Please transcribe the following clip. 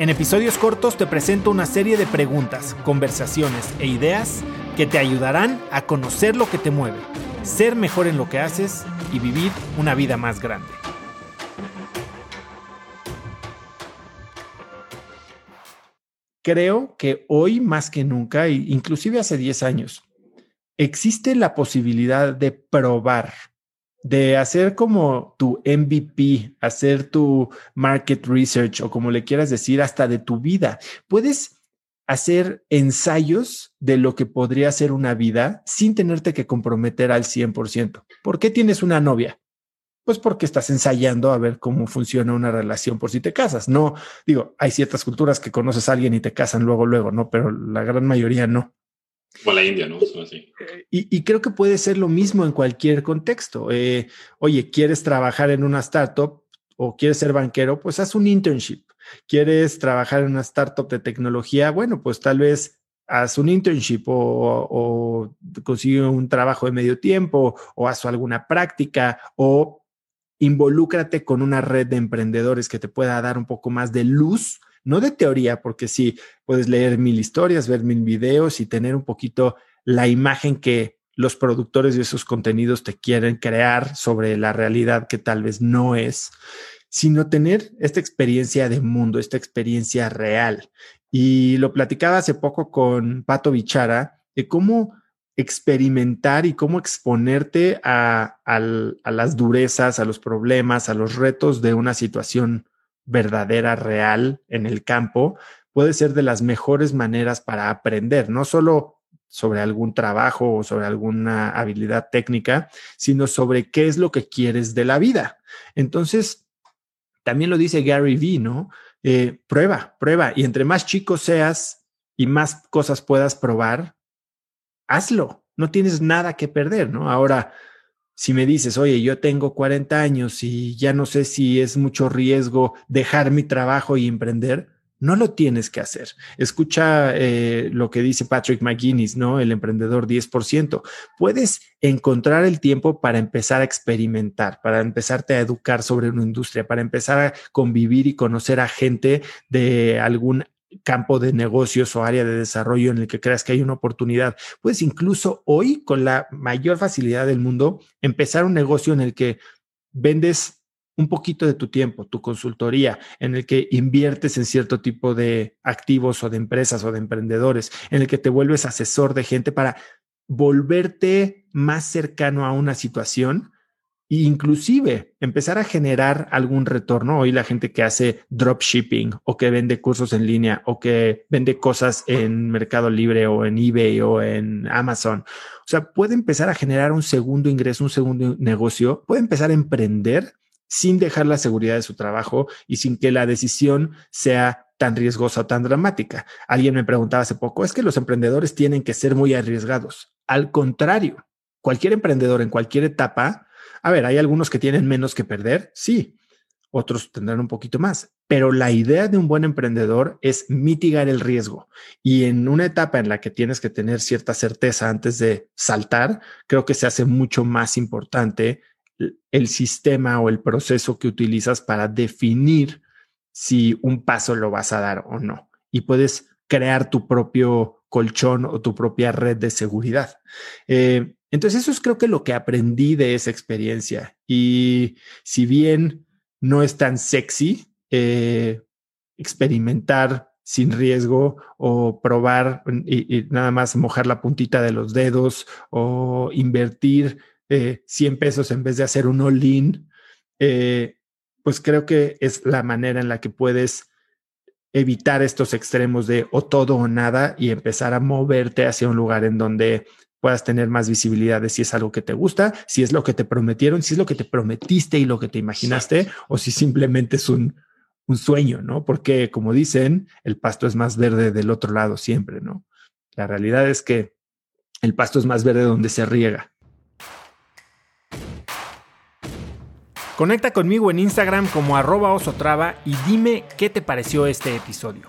En episodios cortos te presento una serie de preguntas, conversaciones e ideas que te ayudarán a conocer lo que te mueve, ser mejor en lo que haces y vivir una vida más grande. Creo que hoy más que nunca, inclusive hace 10 años, existe la posibilidad de probar de hacer como tu MVP, hacer tu market research o como le quieras decir, hasta de tu vida. Puedes hacer ensayos de lo que podría ser una vida sin tenerte que comprometer al 100%. ¿Por qué tienes una novia? Pues porque estás ensayando a ver cómo funciona una relación por si te casas. No, digo, hay ciertas culturas que conoces a alguien y te casan luego, luego, ¿no? Pero la gran mayoría no. O la India, ¿no? Así. Y, creo que puede ser lo mismo en cualquier contexto. Eh, oye, ¿quieres trabajar en una startup o quieres ser banquero? Pues haz un internship. ¿Quieres trabajar en una startup de tecnología? Bueno, pues tal vez haz un internship o, o consigue un trabajo de medio tiempo o haz alguna práctica o involúcrate con una red de emprendedores que te pueda dar un poco más de luz no de teoría, porque sí, puedes leer mil historias, ver mil videos y tener un poquito la imagen que los productores de esos contenidos te quieren crear sobre la realidad que tal vez no es, sino tener esta experiencia de mundo, esta experiencia real. Y lo platicaba hace poco con Pato Bichara de cómo experimentar y cómo exponerte a, a, las durezas, a los problemas, a los retos de una situación verdadera, real en el campo, puede ser de las mejores maneras para aprender, no solo sobre algún trabajo o sobre alguna habilidad técnica, sino sobre qué es lo que quieres de la vida. Entonces, también lo dice Gary Vee, ¿no? Eh, prueba, prueba. Y entre más chico seas y más cosas puedas probar, hazlo. No tienes nada que perder, ¿no? Ahora, si me dices, oye, yo tengo 40 años y ya no sé si es mucho riesgo dejar mi trabajo y emprender, no lo tienes que hacer. Escucha eh, lo que dice Patrick McGuinness, ¿no? El emprendedor 10%. Puedes encontrar el tiempo para empezar a experimentar, para empezarte a educar sobre una industria, para empezar a convivir y conocer a gente de algún campo de negocios o área de desarrollo en el que creas que hay una oportunidad. Puedes incluso hoy, con la mayor facilidad del mundo, empezar un negocio en el que vendes un poquito de tu tiempo, tu consultoría, en el que inviertes en cierto tipo de activos o de empresas o de emprendedores, en el que te vuelves asesor de gente para volverte más cercano a una situación e inclusive empezar a generar algún retorno. Hoy la gente que hace dropshipping o que vende cursos en línea o que vende cosas en Mercado Libre o en eBay o en Amazon. O sea, puede empezar a generar un segundo ingreso, un segundo negocio, puede empezar a emprender sin dejar la seguridad de su trabajo y sin que la decisión sea tan riesgosa o tan dramática. Alguien me preguntaba hace poco, es que los emprendedores tienen que ser muy arriesgados. Al contrario, cualquier emprendedor en cualquier etapa a ver, hay algunos que tienen menos que perder, sí, otros tendrán un poquito más, pero la idea de un buen emprendedor es mitigar el riesgo. Y en una etapa en la que tienes que tener cierta certeza antes de saltar, creo que se hace mucho más importante el sistema o el proceso que utilizas para definir si un paso lo vas a dar o no. Y puedes crear tu propio colchón o tu propia red de seguridad. Eh, entonces eso es creo que lo que aprendí de esa experiencia. Y si bien no es tan sexy eh, experimentar sin riesgo o probar y, nada más mojar la puntita de los dedos o invertir 100 eh, pesos en vez de hacer un all-in, eh, pues creo que es la manera en la que puedes evitar estos extremos de o todo o nada y empezar a moverte hacia un lugar en donde puedas tener más visibilidad de si es algo que te gusta, si es lo que te prometieron, si es lo que te prometiste y lo que te imaginaste, o si simplemente es un, un sueño, ¿no? Porque como dicen, el pasto es más verde del otro lado siempre, ¿no? La realidad es que el pasto es más verde donde se riega. Conecta conmigo en Instagram como arroba osotrava y dime qué te pareció este episodio.